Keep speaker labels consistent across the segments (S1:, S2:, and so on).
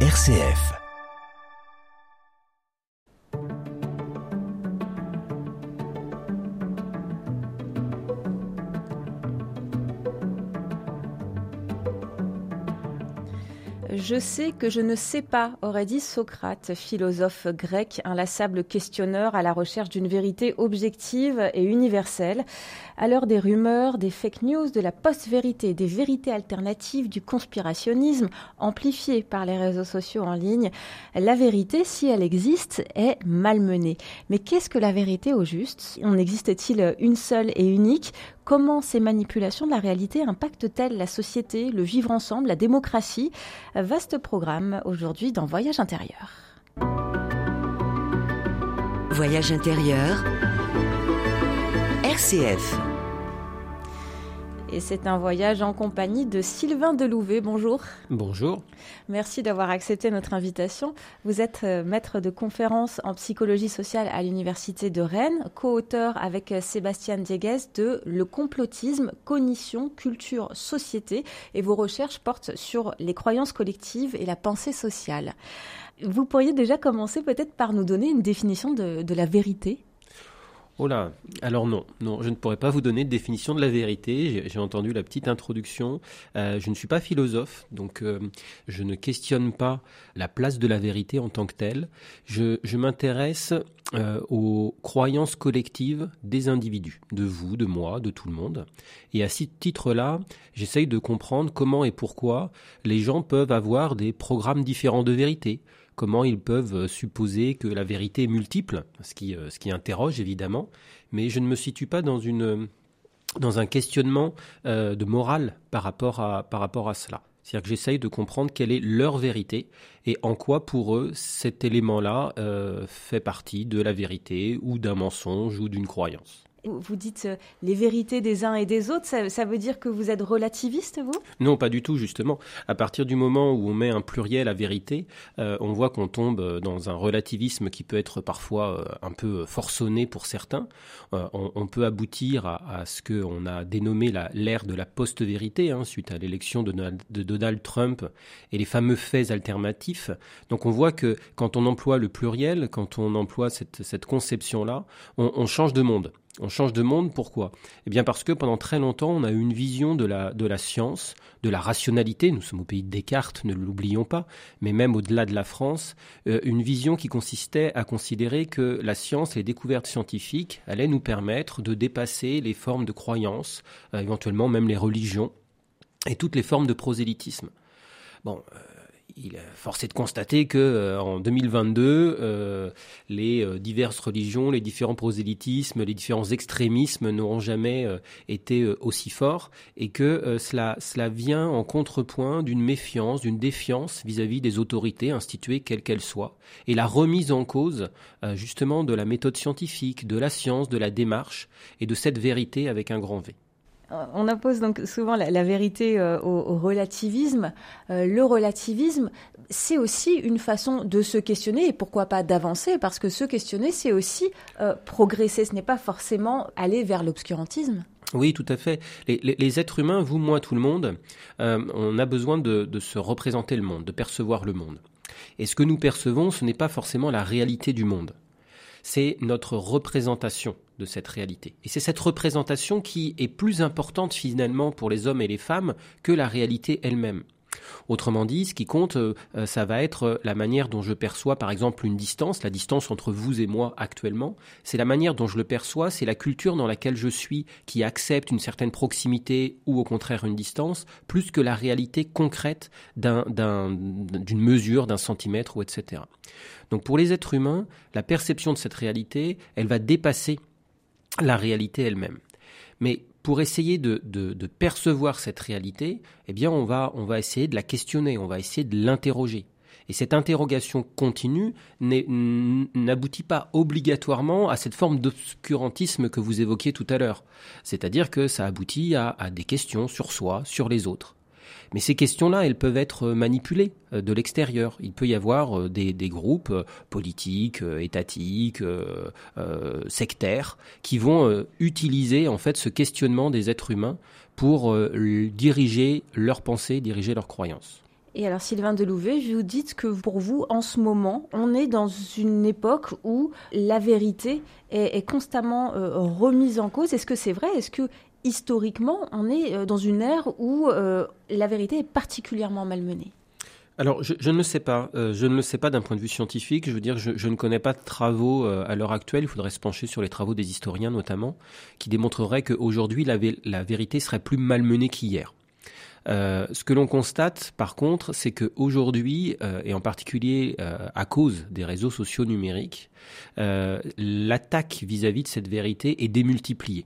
S1: RCF.
S2: Je sais que je ne sais pas, aurait dit Socrate, philosophe grec, inlassable questionneur à la recherche d'une vérité objective et universelle. À l'heure des rumeurs, des fake news, de la post-vérité, des vérités alternatives, du conspirationnisme amplifié par les réseaux sociaux en ligne, la vérité, si elle existe, est malmenée. Mais qu'est-ce que la vérité au juste? En existe-t-il une seule et unique? Comment ces manipulations de la réalité impactent-elles la société, le vivre ensemble, la démocratie? Vaste programme aujourd'hui dans Voyage intérieur.
S1: Voyage intérieur. RCF.
S2: Et c'est un voyage en compagnie de Sylvain Delouvet. Bonjour.
S3: Bonjour.
S2: Merci d'avoir accepté notre invitation. Vous êtes euh, maître de conférence en psychologie sociale à l'Université de Rennes, co-auteur avec euh, Sébastien Dieguez de Le complotisme, cognition, culture, société. Et vos recherches portent sur les croyances collectives et la pensée sociale. Vous pourriez déjà commencer peut-être par nous donner une définition de, de la vérité?
S3: Oh là, alors non, non, je ne pourrais pas vous donner de définition de la vérité. J'ai entendu la petite introduction. Euh, je ne suis pas philosophe, donc euh, je ne questionne pas la place de la vérité en tant que telle. Je, m'intéresse euh, aux croyances collectives des individus, de vous, de moi, de tout le monde. Et à ce titre-là, j'essaye de comprendre comment et pourquoi les gens peuvent avoir des programmes différents de vérité comment ils peuvent euh, supposer que la vérité est multiple, ce qui, euh, ce qui interroge évidemment, mais je ne me situe pas dans, dans un questionnement euh, de morale par rapport à, par rapport à cela. C'est-à-dire que j'essaye de comprendre quelle est leur vérité et en quoi pour eux cet élément-là fait partie de la vérité ou d'un mensonge ou d'une croyance.
S2: Vous dites euh, les vérités des uns et des autres, ça, veut dire que vous êtes relativiste, vous?
S3: Non, pas du tout, justement. À partir du moment où on met un pluriel à vérité, euh, on voit qu'on tombe dans un relativisme qui peut être parfois euh, un peu forçonné pour certains. on, peut aboutir à, ce qu'on a dénommé l'ère de la post-vérité, hein, suite à l'élection de, Donald Trump et les fameux faits alternatifs. Donc on voit que quand on emploie le pluriel, quand on emploie cette, conception-là, on change de monde. On change de monde, pourquoi? Eh bien parce que pendant très longtemps, on a eu une vision de la, de la science, de la rationalité, nous sommes au pays de Descartes, ne l'oublions pas, mais même au-delà de la France, euh, une vision qui consistait à considérer que la science les découvertes scientifiques allaient nous permettre de dépasser les formes de croyances, euh, éventuellement même les religions, et toutes les formes de prosélytisme. Bon, euh, il est forcé de constater que euh, en 2022, euh, les euh, diverses religions, les différents prosélytismes, les différents extrémismes n'auront jamais été aussi forts et que cela, cela vient en contrepoint d'une méfiance, d'une défiance vis-à-vis des autorités instituées quelles qu'elles soient et la remise en cause justement de la méthode scientifique, de la science, de la démarche et de cette vérité avec un grand V.
S2: On oppose donc souvent la, vérité euh, au, relativisme. Euh, le relativisme, c'est aussi une façon de se questionner et pourquoi pas d'avancer, parce que se questionner, c'est aussi euh, progresser. Ce n'est pas forcément aller vers l'obscurantisme.
S3: Oui, tout à fait. Les, êtres humains, vous, moi, tout le monde, on a besoin de se représenter le monde, de percevoir le monde. Et ce que nous percevons, ce n'est pas forcément la réalité du monde c'est notre représentation de cette réalité. Et c'est cette représentation qui est plus importante finalement pour les hommes et les femmes que la réalité elle-même. Autrement dit, ce qui compte, euh, euh, ça va être la manière dont je perçois, par exemple, une distance, la distance entre vous et moi actuellement. C'est la manière dont je le perçois, c'est la culture dans laquelle je suis qui accepte une certaine proximité ou au contraire une distance, plus que la réalité concrète d'une mesure, d'un centimètre ou etc. Donc pour les êtres humains, la perception de cette réalité, elle va dépasser la réalité elle-même. Mais pour essayer de, percevoir cette réalité, eh bien, on va, on va essayer de la questionner, on va essayer de l'interroger. Et cette interrogation continue n'aboutit pas obligatoirement à cette forme d'obscurantisme que vous évoquiez tout à l'heure. C'est-à-dire que ça aboutit à des questions sur soi, sur les autres. Mais ces questions-là, elles peuvent être manipulées euh, de l'extérieur. Il peut y avoir euh, des, groupes euh, politiques, étatiques, sectaires, qui vont utiliser en fait ce questionnement des êtres humains pour diriger leurs pensées, diriger leurs croyances.
S2: Et alors Sylvain Delouvet, vous dites que pour vous, en ce moment, on est dans une époque où la vérité est, constamment euh, remise en cause. Est-ce que c'est vrai? Est-ce que historiquement, on est euh, dans une ère où euh, la vérité est particulièrement malmenée
S3: alors, je, ne le sais pas. je ne le sais pas d'un point de vue scientifique. Je veux dire, je, ne connais pas de travaux à l'heure actuelle. Il faudrait se pencher sur les travaux des historiens, notamment, qui démontreraient qu'aujourd'hui, la, la vérité serait plus malmenée qu'hier. Euh, ce que l'on constate, par contre, c'est qu'aujourd'hui, euh, et en particulier euh, à cause des réseaux sociaux numériques, l'attaque vis-à-vis de cette vérité est démultipliée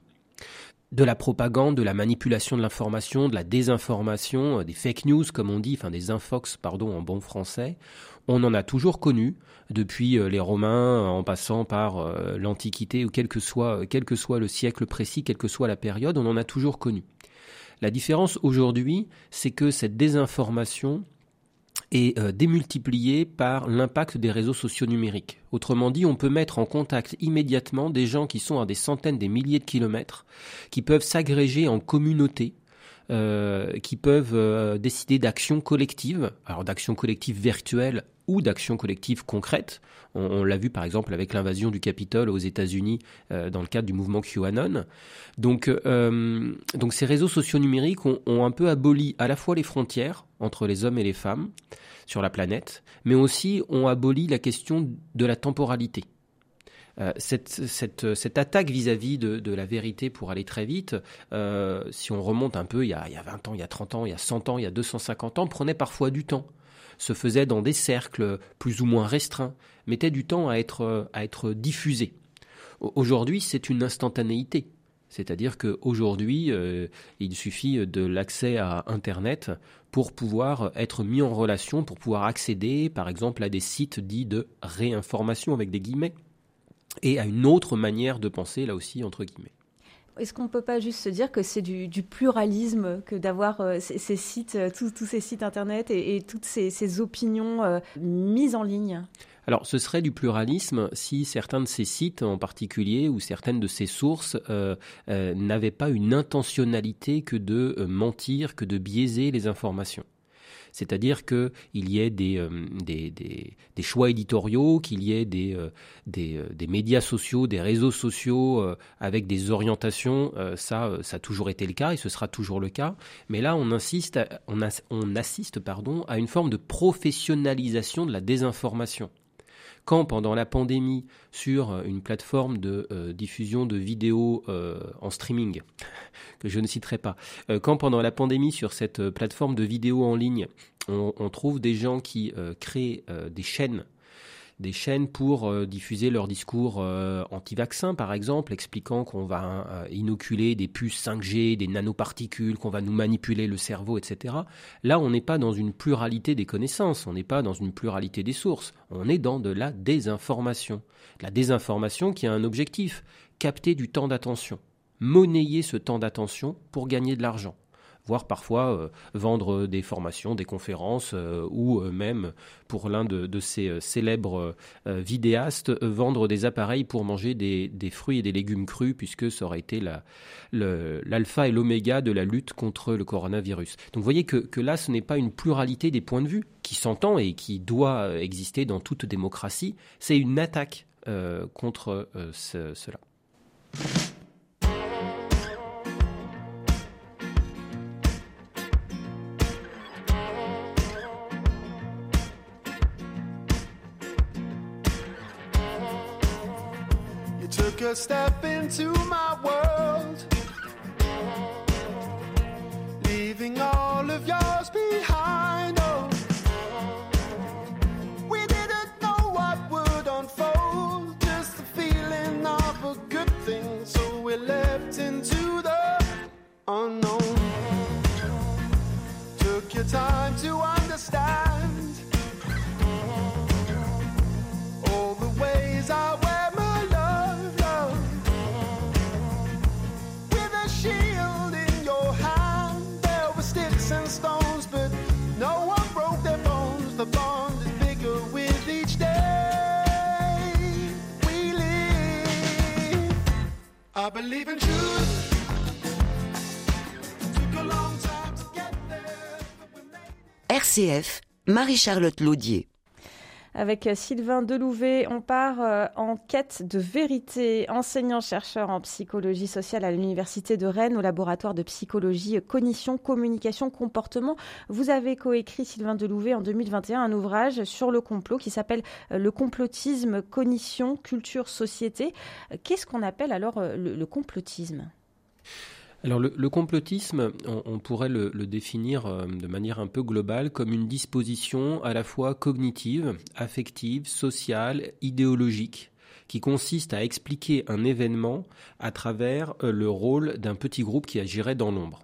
S3: de la propagande, de la manipulation de l'information, de la désinformation, des fake news comme on dit, enfin des infox pardon en bon français, on en a toujours connu depuis les Romains en passant par l'Antiquité ou quel que soit quel que soit le siècle précis, quelle que soit la période, on en a toujours connu. La différence aujourd'hui, c'est que cette désinformation est euh, démultipliée par l'impact des réseaux sociaux numériques. Autrement dit, on peut mettre en contact immédiatement des gens qui sont à des centaines, des milliers de kilomètres, qui peuvent s'agréger en communautés, euh, qui peuvent euh, décider d'actions collectives, alors d'actions collectives virtuelles ou d'actions collectives concrètes. On, l'a vu par exemple avec l'invasion du Capitole aux États-Unis euh, dans le cadre du mouvement QAnon. Donc, euh, donc ces réseaux sociaux numériques ont, un peu aboli à la fois les frontières entre les hommes et les femmes sur la planète, mais aussi ont aboli la question de la temporalité. Euh, cette, cette, cette, attaque vis-à-vis de, la vérité pour aller très vite, si on remonte un peu il y, a, 20 ans, il y a 30 ans, il y a 100 ans, il y a 250 ans, prenait parfois du temps se faisait dans des cercles plus ou moins restreints, mettait du temps à être, à être diffusé. Aujourd'hui, c'est une instantanéité. C'est-à-dire qu'aujourd'hui, euh, il suffit de l'accès à Internet pour pouvoir être mis en relation, pour pouvoir accéder, par exemple, à des sites dits de réinformation, avec des guillemets, et à une autre manière de penser, là aussi, entre guillemets.
S2: Est-ce qu'on ne peut pas juste se dire que c'est du, pluralisme que d'avoir euh, ces, sites, euh, tous, ces sites internet et, toutes ces, opinions euh, mises en ligne?
S3: Alors, ce serait du pluralisme si certains de ces sites en particulier ou certaines de ces sources n'avaient pas une intentionnalité que de mentir, que de biaiser les informations c'est-à-dire qu'il y ait des, euh, des, choix éditoriaux, qu'il y ait des, euh, euh, médias sociaux, des réseaux sociaux avec des orientations, ça, a toujours été le cas et ce sera toujours le cas. Mais là, on, insiste, on assiste pardon, à une forme de professionnalisation de la désinformation quand pendant la pandémie sur euh, une plateforme de euh, diffusion de vidéos euh, en streaming, que je ne citerai pas, quand pendant la pandémie sur cette plateforme de vidéos en ligne, on, on trouve des gens qui créent des chaînes des chaînes pour euh, diffuser leur discours euh, anti-vaccin, par exemple, expliquant qu'on va euh, inoculer des puces 5G, des nanoparticules, qu'on va nous manipuler le cerveau, etc. Là, on n'est pas dans une pluralité des connaissances, on n'est pas dans une pluralité des sources, on est dans de la désinformation. La désinformation qui a un objectif, capter du temps d'attention, monnayer ce temps d'attention pour gagner de l'argent voire parfois euh, vendre des formations, des conférences, euh, ou euh, même pour l'un de, ces célèbres vidéastes, vendre des appareils pour manger des, fruits et des légumes crus, puisque ça aurait été l'alpha et l'oméga de la lutte contre le coronavirus. Donc vous voyez que, là, ce n'est pas une pluralité des points de vue qui s'entend et qui doit exister dans toute démocratie, c'est une attaque contre cela.
S4: A step into my world, leaving all of yours behind. Oh, we didn't know what would unfold, just the feeling of a good thing. So we leapt into the unknown. Took your time to understand
S1: RCF, Marie-Charlotte Laudier.
S2: Avec Sylvain Delouvet, on part euh, en quête de vérité. Enseignant-chercheur en psychologie sociale à l'Université de Rennes, au laboratoire de psychologie cognition, communication, comportement. Vous avez coécrit, Sylvain Delouvet, en 2021, un ouvrage sur le complot qui s'appelle euh, Le complotisme, cognition, culture, société. Qu'est-ce qu'on appelle alors euh, le, le complotisme?
S3: Alors le, complotisme, on, pourrait le, définir euh, de manière un peu globale comme une disposition à la fois cognitive, affective, sociale, idéologique, qui consiste à expliquer un événement à travers euh, le rôle d'un petit groupe qui agirait dans l'ombre.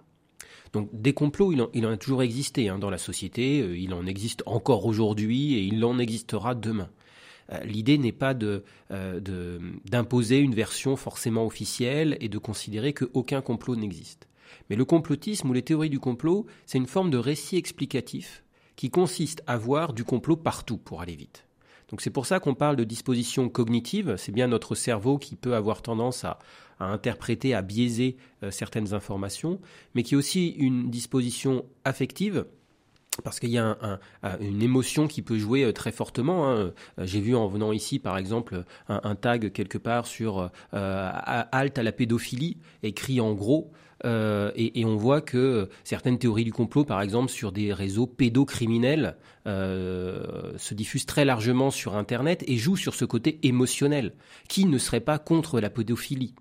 S3: Donc des complots, il en, il en a toujours existé hein, dans la société, euh, il en existe encore aujourd'hui et il en existera demain. Euh, L'idée n'est pas euh, de- d'imposer une version forcément officielle et de considérer qu'aucun complot n'existe. Mais le complotisme ou les théories du complot, c'est une forme de récit explicatif qui consiste à voir du complot partout pour aller vite. Donc c'est pour ça qu'on parle de disposition cognitive, c'est bien notre cerveau qui peut avoir tendance à, à interpréter, à biaiser euh, certaines informations, mais qui est aussi une disposition affective, parce qu'il y a un- un- un- une émotion qui peut jouer euh, très fortement. hein. Euh, J'ai vu en venant ici, par exemple, un, tag quelque part sur euh, à- halte à la pédophilie, écrit en gros. Euh, et, on voit que certaines théories du complot, par exemple, sur des réseaux pédocriminels, euh, se diffusent très largement sur Internet et jouent sur ce côté émotionnel. Qui ne serait pas contre la pédophilie?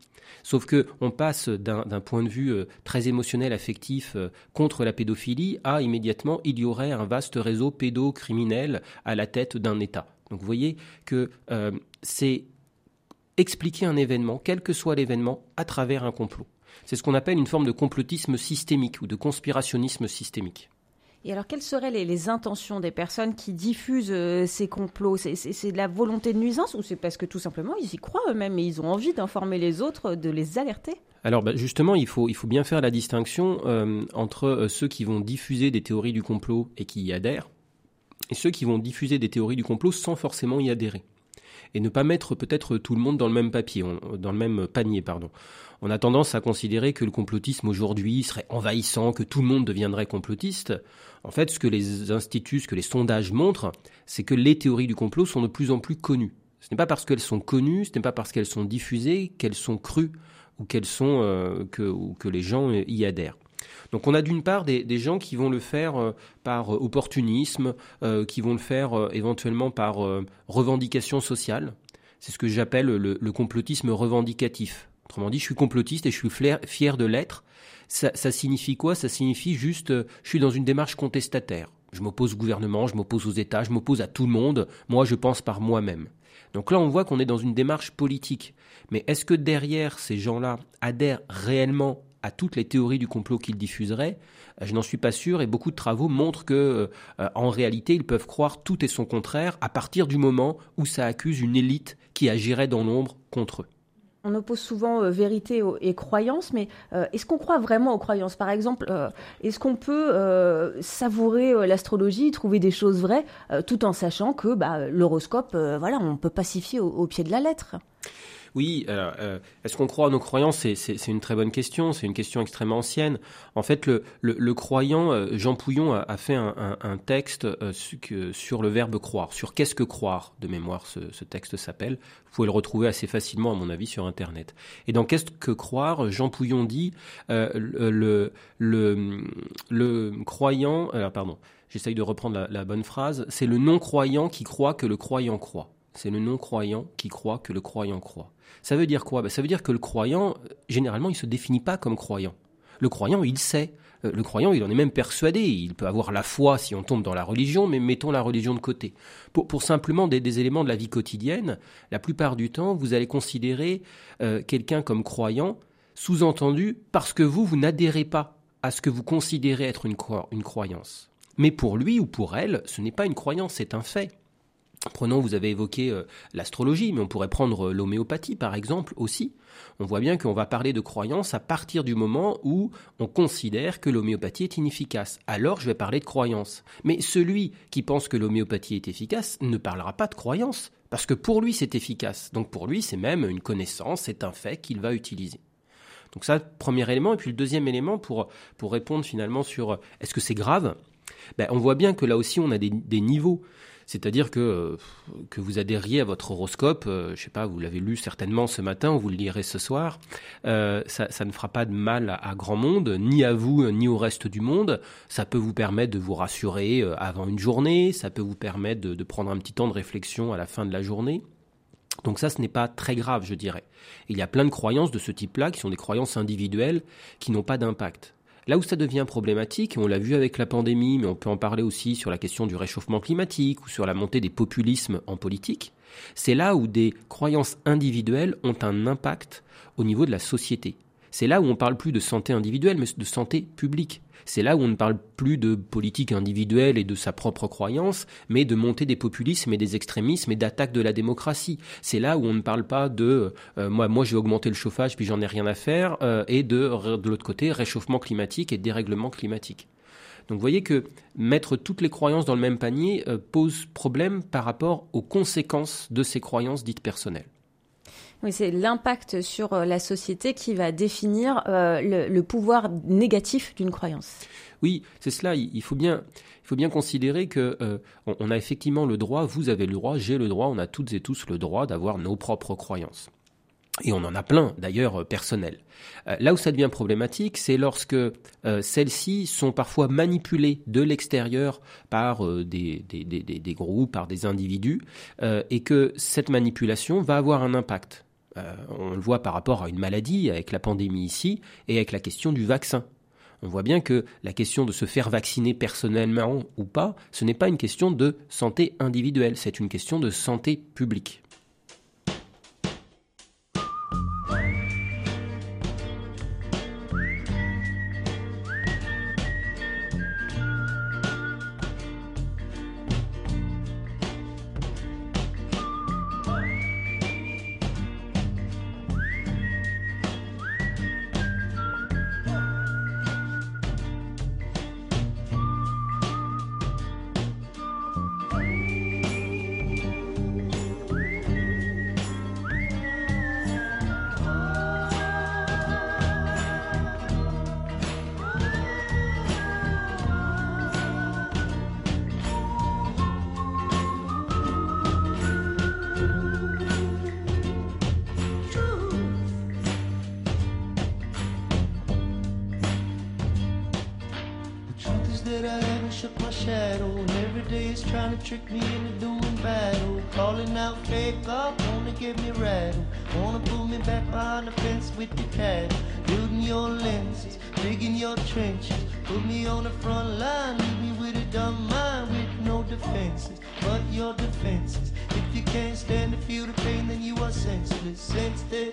S3: Sauf que on passe d'un point de vue euh, très émotionnel, affectif euh, contre la pédophilie à immédiatement il y aurait un vaste réseau pédocriminel à la tête d'un État. Donc vous voyez que euh, c'est expliquer un événement, quel que soit l'événement, à travers un complot. C'est ce qu'on appelle une forme de complotisme systémique ou de conspirationnisme systémique.
S2: Et alors, quelles seraient les, intentions des personnes qui diffusent euh, ces complots? C'est de la volonté de nuisance ou c'est parce que tout simplement ils y croient eux-mêmes et ils ont envie d'informer les autres, de les alerter?
S3: Alors bah, justement, il faut, il faut bien faire la distinction euh, entre euh, ceux qui vont diffuser des théories du complot et qui y adhèrent, et ceux qui vont diffuser des théories du complot sans forcément y adhérer. Et ne pas mettre peut-être tout le monde dans le même papier, dans le même panier, pardon. On a tendance à considérer que le complotisme aujourd'hui serait envahissant, que tout le monde deviendrait complotiste. En fait, ce que les instituts, ce que les sondages montrent, c'est que les théories du complot sont de plus en plus connues. Ce n'est pas parce qu'elles sont connues, ce n'est pas parce qu'elles sont diffusées qu'elles sont crues ou qu'elles sont euh, que, ou que les gens y adhèrent. Donc on a d'une part des, gens qui vont le faire euh, par euh, opportunisme, euh, qui vont le faire éventuellement par revendication sociale. C'est ce que j'appelle le, complotisme revendicatif. Autrement dit, je suis complotiste et je suis fier de l'être. Ça, ça signifie quoi? Ça signifie juste, je suis dans une démarche contestataire. Je m'oppose au gouvernement, je m'oppose aux États, je m'oppose à tout le monde. Moi, je pense par moi-même. Donc là, on voit qu'on est dans une démarche politique. Mais est-ce que derrière ces gens-là adhèrent réellement à toutes les théories du complot qu'ils diffuseraient Euh, Je n'en suis pas sûr et beaucoup de travaux montrent que, euh, en réalité, ils peuvent croire tout et son contraire à partir du moment où ça accuse une élite qui agirait dans l'ombre contre eux.
S2: On oppose souvent euh, vérité et croyance, mais est-ce qu'on croit vraiment aux croyances? Par exemple, est-ce qu'on peut savourer l'astrologie, trouver des choses vraies, tout en sachant que bah, l'horoscope, voilà, on peut pacifier au, au pied de la lettre?
S3: Oui, euh, est-ce qu'on croit en nos croyances? C'est- une très bonne question, c'est une question extrêmement ancienne. En fait, le, croyant, euh, Jean Pouillon a, fait un, texte euh, sur le verbe croire, sur qu'est-ce que croire, de mémoire ce, texte s'appelle. Vous pouvez le retrouver assez facilement, à mon avis, sur Internet. Et dans qu'est-ce que croire, Jean Pouillon dit, le, croyant, pardon, j'essaye de reprendre la bonne phrase, c'est le non-croyant qui croit que le croyant croit. C'est le non-croyant qui croit que le croyant croit. Ça veut dire quoi? Ben, Ça veut dire que le croyant, euh, généralement, il se définit pas comme croyant. Le croyant, il sait. Euh, Le croyant, il en est même persuadé. Il peut avoir la foi si on tombe dans la religion, mais mettons la religion de côté. Pour, simplement des, éléments de la vie quotidienne, la plupart du temps, vous allez considérer euh, quelqu'un comme croyant, sous-entendu parce que vous, vous n'adhérez pas à ce que vous considérez être une croyance. Mais pour lui ou pour elle, ce n'est pas une croyance, c'est un fait. Prenons, vous avez évoqué euh, l'astrologie, mais on pourrait prendre euh, l'homéopathie par exemple aussi. On voit bien qu'on va parler de croyance à partir du moment où on considère que l'homéopathie est inefficace. Alors je vais parler de croyance. Mais celui qui pense que l'homéopathie est efficace ne parlera pas de croyance, parce que pour lui c'est efficace. Donc pour lui c'est même une connaissance, c'est un fait qu'il va utiliser. Donc ça, premier élément. Et puis le deuxième élément pour, pour répondre finalement sur euh, est-ce que c'est grave? Ben, on voit bien que là aussi on a des, des niveaux. C'est-à-dire que euh, que vous adhériez à votre horoscope, euh, je sais pas, vous l'avez lu certainement ce matin, ou vous le lirez ce soir, euh, ça, ne fera pas de mal à, grand monde, ni à vous, ni au reste du monde. Ça peut vous permettre de vous rassurer euh, avant une journée, ça peut vous permettre de, de prendre un petit temps de réflexion à la fin de la journée. Donc ça, ce n'est pas très grave, je dirais. Il y a plein de croyances de ce type-là qui sont des croyances individuelles qui n'ont pas d'impact. Là où ça devient problématique, et on l'a vu avec la pandémie, mais on peut en parler aussi sur la question du réchauffement climatique ou sur la montée des populismes en politique, c'est là où des croyances individuelles ont un impact au niveau de la société. C'est là où on parle plus de santé individuelle, mais de santé publique. C'est là où on ne parle plus de politique individuelle et de sa propre croyance, mais de montée des populismes et des extrémismes et d'attaque de la démocratie. C'est là où on ne parle pas de euh, moi, moi j'ai augmenté le chauffage puis j'en ai rien à faire, euh, et de, de l'autre côté réchauffement climatique et dérèglement climatique. Donc vous voyez que mettre toutes les croyances dans le même panier euh, pose problème par rapport aux conséquences de ces croyances dites personnelles.
S2: Oui, c'est l'impact sur euh, la société qui va définir euh, le, pouvoir négatif d'une croyance.
S3: Oui, c'est cela. Il faut bien, considérer que euh, on, a effectivement le droit. Vous avez le droit, j'ai le droit. On a toutes et tous le droit d'avoir nos propres croyances. Et on en a plein, d'ailleurs, personnels. Là où ça devient problématique, c'est lorsque celles-ci sont parfois manipulées de l'extérieur par des, groupes, par des individus, et que cette manipulation va avoir un impact. Euh, on le voit par rapport à une maladie, avec la pandémie ici, et avec la question du vaccin. On voit bien que la question de se faire vacciner personnellement ou pas, ce n'est pas une question de santé individuelle, c'est une question de santé publique.
S5: Shadow. And every day is trying to trick me into doing battle. Calling out fake up, wanna get me rattled. Wanna pull me back behind the fence with the cattle. Building your lenses, digging your trenches. Put me on the front line, leave me with a dumb mind with no defenses. But your defenses. If you can't stand to feel the pain, then you are senseless. Sense that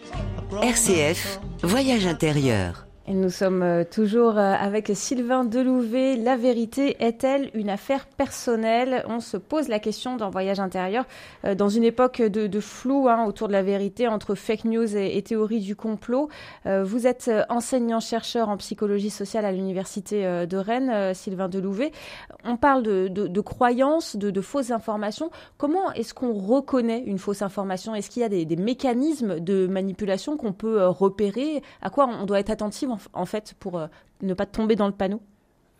S1: RCF, Voyage intérieur.
S2: Et nous sommes euh, toujours euh, avec Sylvain Delouvet. La vérité est-elle une affaire personnelle? On se pose la question dans Voyage intérieur, euh, dans une époque de, flou hein, autour de la vérité entre fake news et, et théorie du complot. Vous êtes enseignant-chercheur en psychologie sociale à l'Université de Rennes, Sylvain Delouvet. On parle de, croyances, de, fausses informations. Comment est-ce qu'on reconnaît une fausse information? Est-ce qu'il y a des mécanismes de manipulation qu'on peut repérer? À quoi on doit être attentif en fait pour euh, ne pas tomber dans le panneau?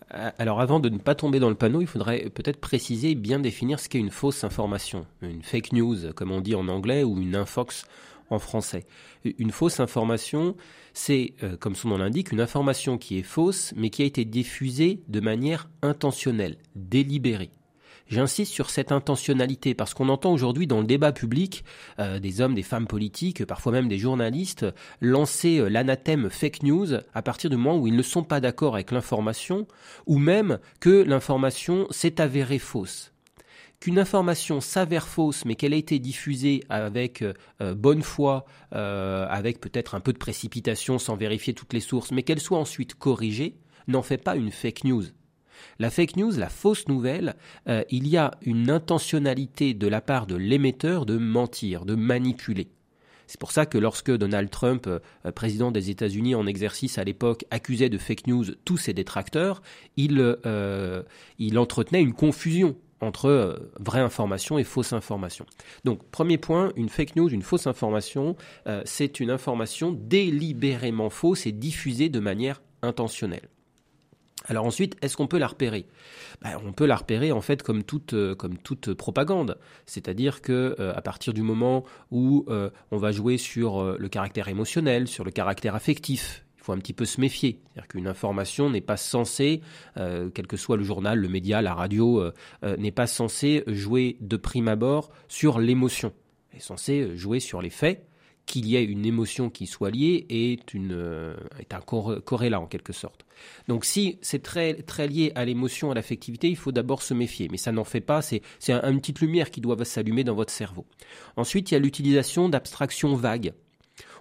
S3: Alors avant de ne pas tomber dans le panneau, il faudrait peut-être préciser et bien définir ce qu'est une fausse information, une fake news comme on dit en anglais ou une infox en français. Une fausse information, c'est, euh, comme son nom l'indique, une information qui est fausse mais qui a été diffusée de manière intentionnelle, délibérée. J'insiste sur cette intentionnalité parce qu'on entend aujourd'hui dans le débat public euh, des hommes, des femmes politiques, parfois même des journalistes, lancer euh, l'anathème fake news à partir du moment où ils ne sont pas d'accord avec l'information ou même que l'information s'est avérée fausse qu'une information s'avère fausse, mais qu'elle a été diffusée avec euh, bonne foi, avec peut-être un peu de précipitation sans vérifier toutes les sources, mais qu'elle soit ensuite corrigée, n'en fait pas une fake news. La fake news, la fausse nouvelle, euh, il y a une intentionnalité de la part de l'émetteur de mentir, de manipuler. C'est pour ça que lorsque Donald Trump, euh, président des États-Unis en exercice à l'époque, accusait de fake news tous ses détracteurs, il, euh, entretenait une confusion entre vraie information et fausse information. Donc, premier point, une fake news, une fausse information, c'est une information délibérément fausse et diffusée de manière intentionnelle. Alors ensuite, est-ce qu'on peut la repérer? Ben, On peut la repérer en fait comme toute, euh, comme toute propagande. C'est-à-dire que euh, à partir du moment où euh, on va jouer sur le caractère émotionnel, sur le caractère affectif, il faut un petit peu se méfier. C'est-à-dire qu'une information n'est pas censée, quel que soit le journal, le média, la radio, n'est pas censée jouer de prime abord sur l'émotion. Elle est censée jouer sur les faits. Qu'il y ait une émotion qui soit liée est, euh, un corr- corrélat en quelque sorte. Donc si c'est très, lié à l'émotion, à l'affectivité, il faut d'abord se méfier. Mais ça n'en fait pas, c'est c'est un- une petite lumière qui doit s'allumer dans votre cerveau. Ensuite, il y a l'utilisation d'abstractions vagues.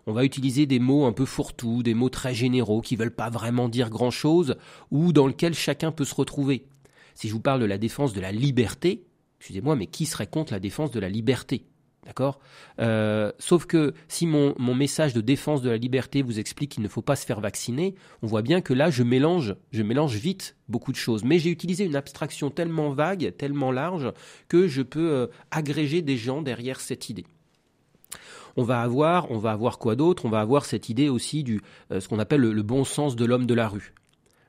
S3: On va utiliser des mots un peu fourre-tout, des mots très généraux qui veulent pas vraiment dire grand-chose ou dans lesquels chacun peut se retrouver. Si je vous parle de la défense de la liberté, excusez-moi, mais qui serait contre la défense de la liberté? D'accord? Euh, Sauf que si mon, mon message de défense de la liberté vous explique qu'il ne faut pas se faire vacciner, on voit bien que là, je mélange, je mélange vite beaucoup de choses. Mais j'ai utilisé une abstraction tellement vague, tellement large, que je peux euh, agréger des gens derrière cette idée. On va avoir, on va avoir quoi d'autre? On va avoir cette idée aussi du euh, ce qu'on appelle le, bon sens de l'homme de la rue.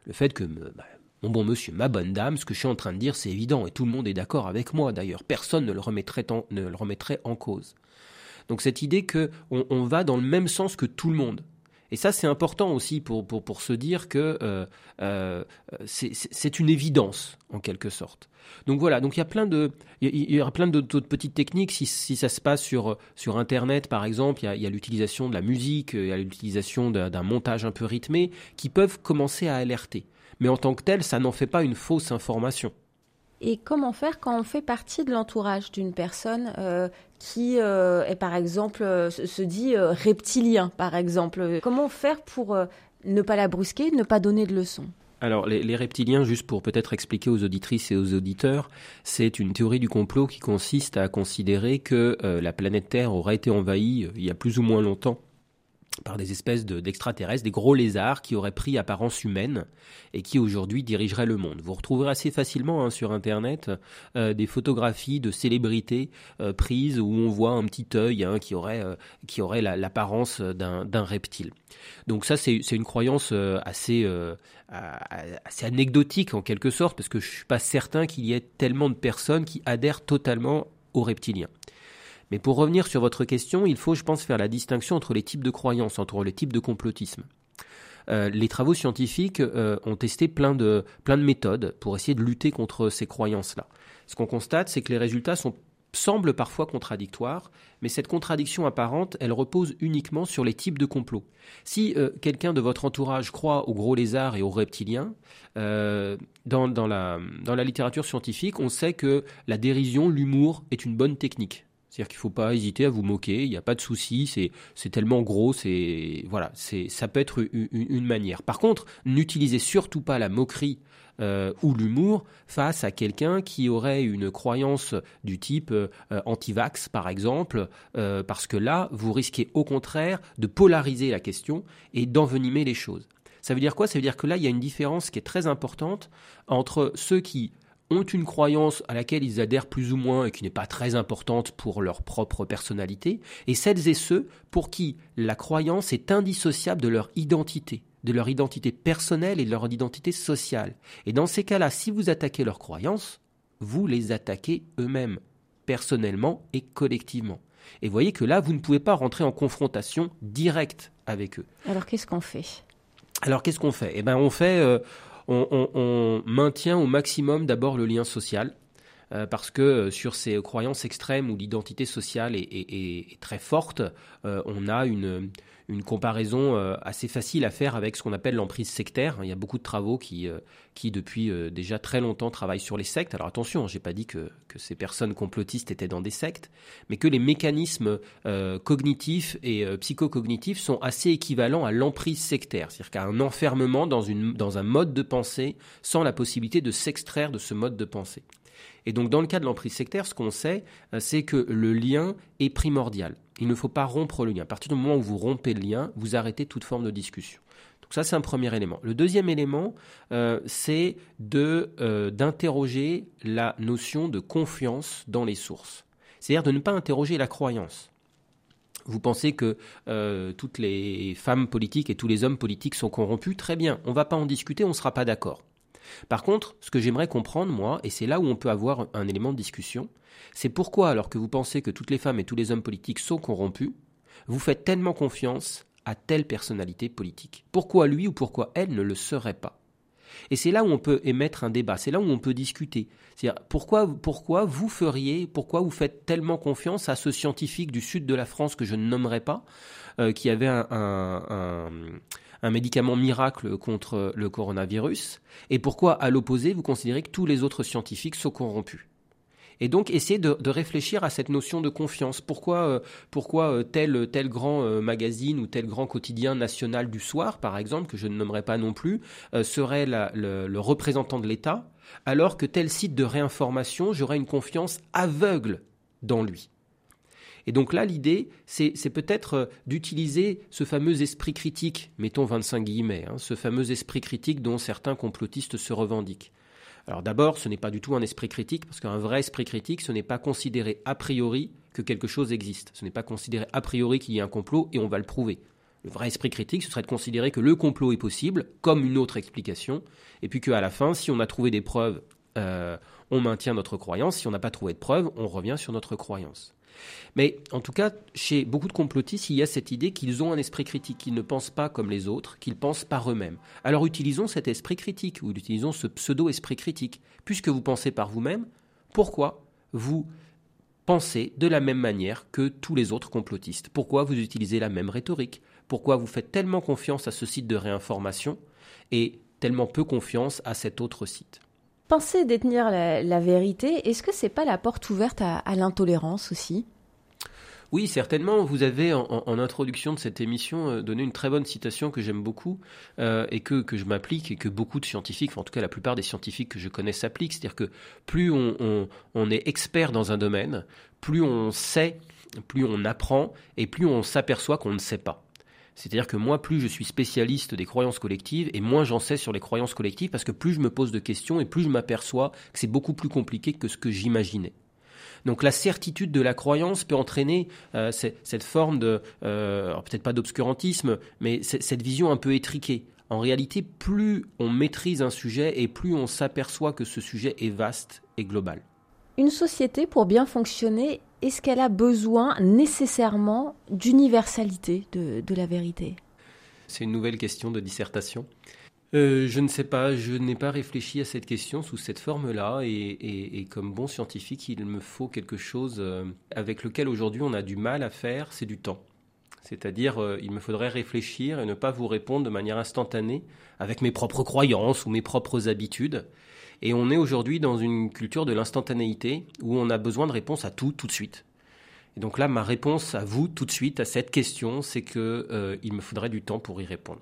S3: Le fait que bah, mon bon monsieur, ma bonne dame, ce que je suis en train de dire, c'est évident et tout le monde est d'accord avec moi. D'ailleurs, personne ne le remettrait en, cause. Donc cette idée que on, va dans le même sens que tout le monde. Et ça, c'est important aussi pour, se dire que euh, euh, c'est- une évidence, en quelque sorte. Donc voilà, donc il y a plein de, d'autres petites techniques. Si, si ça se passe sur, sur Internet, par exemple, il y a, l'utilisation de la musique, il y a l'utilisation d'un montage un peu rythmé, qui peuvent commencer à alerter. Mais en tant que tel, ça n'en fait pas une fausse information.
S2: Et comment faire quand on fait partie de l'entourage d'une personne euh, qui euh, est par exemple euh, se dit reptilien par exemple? Comment faire pour ne pas la brusquer, ne pas donner de leçons?
S3: Alors, les, les reptiliens, juste pour peut-être expliquer aux auditrices et aux auditeurs, c'est une théorie du complot qui consiste à considérer que la planète Terre aurait été envahie il y a plus ou moins longtemps par des espèces de- d'extraterrestres, des gros lézards qui auraient pris apparence humaine et qui aujourd'hui dirigeraient le monde. Vous retrouverez assez facilement hein, sur Internet euh, des photographies de célébrités euh, prises où on voit un petit œil hein, qui aurait, euh, aurait la- l'apparence d'un reptile. Donc ça, c'est une croyance assez, assez anecdotique en quelque sorte, parce que je suis pas certain qu'il y ait tellement de personnes qui adhèrent totalement aux reptiliens. Mais pour revenir sur votre question, il faut, je pense, faire la distinction entre les types de croyances, entre les types de complotisme. Euh, les travaux scientifiques euh, ont testé plein de, plein de méthodes pour essayer de lutter contre ces croyances-là. Ce qu'on constate, c'est que les résultats semblent parfois contradictoires, mais cette contradiction apparente, elle repose uniquement sur les types de complots. Si euh, quelqu'un de votre entourage croit aux gros lézards et aux reptiliens, dans, dans, la, dans la littérature scientifique, on sait que la dérision, l'humour est une bonne technique. C'est-à-dire qu'il ne faut pas hésiter à vous moquer, il n'y a pas de souci, c'est, tellement gros, c'est, voilà, ça peut être une, une manière. Par contre, n'utilisez surtout pas la moquerie euh, ou l'humour face à quelqu'un qui aurait une croyance du type euh, anti-vax, par exemple, euh, parce que là, vous risquez au contraire de polariser la question et d'envenimer les choses. Ça veut dire quoi? Ça veut dire que là, il y a une différence qui est très importante entre ceux qui ont une croyance à laquelle ils adhèrent plus ou moins et qui n'est pas très importante pour leur propre personnalité, et celles et ceux pour qui la croyance est indissociable de leur identité, de leur identité personnelle et de leur identité sociale. Et dans ces cas-là, si vous attaquez leurs croyances, vous les attaquez eux-mêmes, personnellement et collectivement. Et voyez que là, vous ne pouvez pas rentrer en confrontation directe avec eux.
S2: Alors qu'est-ce qu'on fait?
S3: Alors qu'est-ce qu'on fait? Eh ben, on fait, euh, on, maintient au maximum d'abord le lien social. euh, parce que euh, sur ces croyances extrêmes où l'identité sociale est très forte, euh, on a une, une comparaison euh, assez facile à faire avec ce qu'on appelle l'emprise sectaire. Il y a beaucoup de travaux qui, euh, depuis euh, déjà très longtemps travaillent sur les sectes. Alors attention, j'ai pas dit que, ces personnes complotistes étaient dans des sectes, mais que les mécanismes cognitifs et psychocognitifs sont assez équivalents à l'emprise sectaire, c'est-à-dire qu'à un enfermement dans un mode de pensée sans la possibilité de s'extraire de ce mode de pensée. Et donc dans le cas de l'emprise sectaire, ce qu'on sait, euh, c'est que le lien est primordial. Il ne faut pas rompre le lien. À partir du moment où vous rompez le lien, vous arrêtez toute forme de discussion. Donc ça, c'est un premier élément. Le deuxième élément, euh, c'est euh, d'interroger la notion de confiance dans les sources. C'est-à-dire de ne pas interroger la croyance. Vous pensez que toutes les femmes politiques et tous les hommes politiques sont corrompus Très bien, on ne va pas en discuter, on ne sera pas d'accord. Par contre, ce que j'aimerais comprendre, moi, et c'est là où on peut avoir un élément de discussion, c'est pourquoi, alors que vous pensez que toutes les femmes et tous les hommes politiques sont corrompus, vous faites tellement confiance à telle personnalité politique? Pourquoi lui ou pourquoi elle ne le serait pas? Et c'est là où on peut émettre un débat, c'est là où on peut discuter. C'est-à-dire pourquoi, pourquoi vous feriez, pourquoi vous faites tellement confiance à ce scientifique du sud de la France que je ne nommerai pas, euh, qui avait un, médicament miracle contre le coronavirus, et pourquoi à l'opposé vous considérez que tous les autres scientifiques sont corrompus? Et donc essayer de, réfléchir à cette notion de confiance. Pourquoi, euh, pourquoi euh, tel, tel grand euh, magazine ou tel grand quotidien national du soir, par exemple, que je ne nommerai pas non plus, serait le, représentant de l'État, alors que tel site de réinformation, j'aurais une confiance aveugle dans lui? Et donc là, l'idée, c'est peut-être d'utiliser ce fameux esprit critique, mettons 25 guillemets, hein, ce fameux esprit critique dont certains complotistes se revendiquent. Alors d'abord, ce n'est pas du tout un esprit critique, parce qu'un vrai esprit critique, ce n'est pas considérer a priori que quelque chose existe. Ce n'est pas considérer a priori qu'il y a un complot et on va le prouver. Le vrai esprit critique, ce serait de considérer que le complot est possible, comme une autre explication, et puis qu'à la fin, si on a trouvé des preuves, euh, on maintient notre croyance. Si on n'a pas trouvé de preuves, on revient sur notre croyance. Mais en tout cas, chez beaucoup de complotistes, il y a cette idée qu'ils ont un esprit critique, qu'ils ne pensent pas comme les autres, qu'ils pensent par eux-mêmes. Alors utilisons cet esprit critique, ou utilisons ce pseudo-esprit critique. Puisque vous pensez par vous-même, pourquoi vous pensez de la même manière que tous les autres complotistes? Pourquoi vous utilisez la même rhétorique? Pourquoi vous faites tellement confiance à ce site de réinformation et tellement peu confiance à cet autre site?
S2: Pensez détenir la, vérité, est-ce que c'est pas la porte ouverte à, l'intolérance aussi?
S3: Oui, certainement. Vous avez en, introduction de cette émission euh, donné une très bonne citation que j'aime beaucoup euh, et que, que je m'applique et que beaucoup de scientifiques, en tout cas la plupart des scientifiques que je connais s'appliquent. C'est-à-dire que plus on, on, est expert dans un domaine, plus on sait, plus on apprend et plus on s'aperçoit qu'on ne sait pas. C'est-à-dire que moi, plus je suis spécialiste des croyances collectives, et moins j'en sais sur les croyances collectives, parce que plus je me pose de questions, et plus je m'aperçois que c'est beaucoup plus compliqué que ce que j'imaginais. Donc la certitude de la croyance peut entraîner euh, cette forme de, euh, peut-être pas d'obscurantisme, mais cette vision un peu étriquée. En réalité, plus on maîtrise un sujet et plus on s'aperçoit que ce sujet est vaste et global.
S2: Une société, pour bien fonctionner, est-ce qu'elle a besoin nécessairement d'universalité de, la vérité?
S3: C'est une nouvelle question de dissertation. Euh, je ne sais pas, je n'ai pas réfléchi à cette question sous cette forme-là, et, comme bon scientifique, il me faut quelque chose euh, avec lequel aujourd'hui on a du mal à faire, c'est du temps. C'est-à-dire, euh, il me faudrait réfléchir et ne pas vous répondre de manière instantanée avec mes propres croyances ou mes propres habitudes. Et on est aujourd'hui dans une culture de l'instantanéité où on a besoin de réponses à tout tout de suite. Et donc là, ma réponse à vous tout de suite à cette question, c'est que euh, il me faudrait du temps pour y répondre.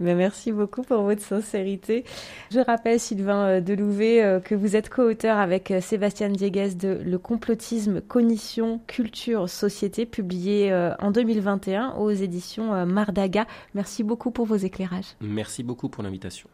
S2: Ben, merci beaucoup pour votre sincérité. Je rappelle, Sylvain euh, Delouvet, euh, que vous êtes co-auteur avec Sébastien Dieguez de Le complotisme, cognition, culture, société, publié en 2021 aux éditions Mardaga. Merci beaucoup pour vos éclairages.
S3: Merci beaucoup pour l'invitation.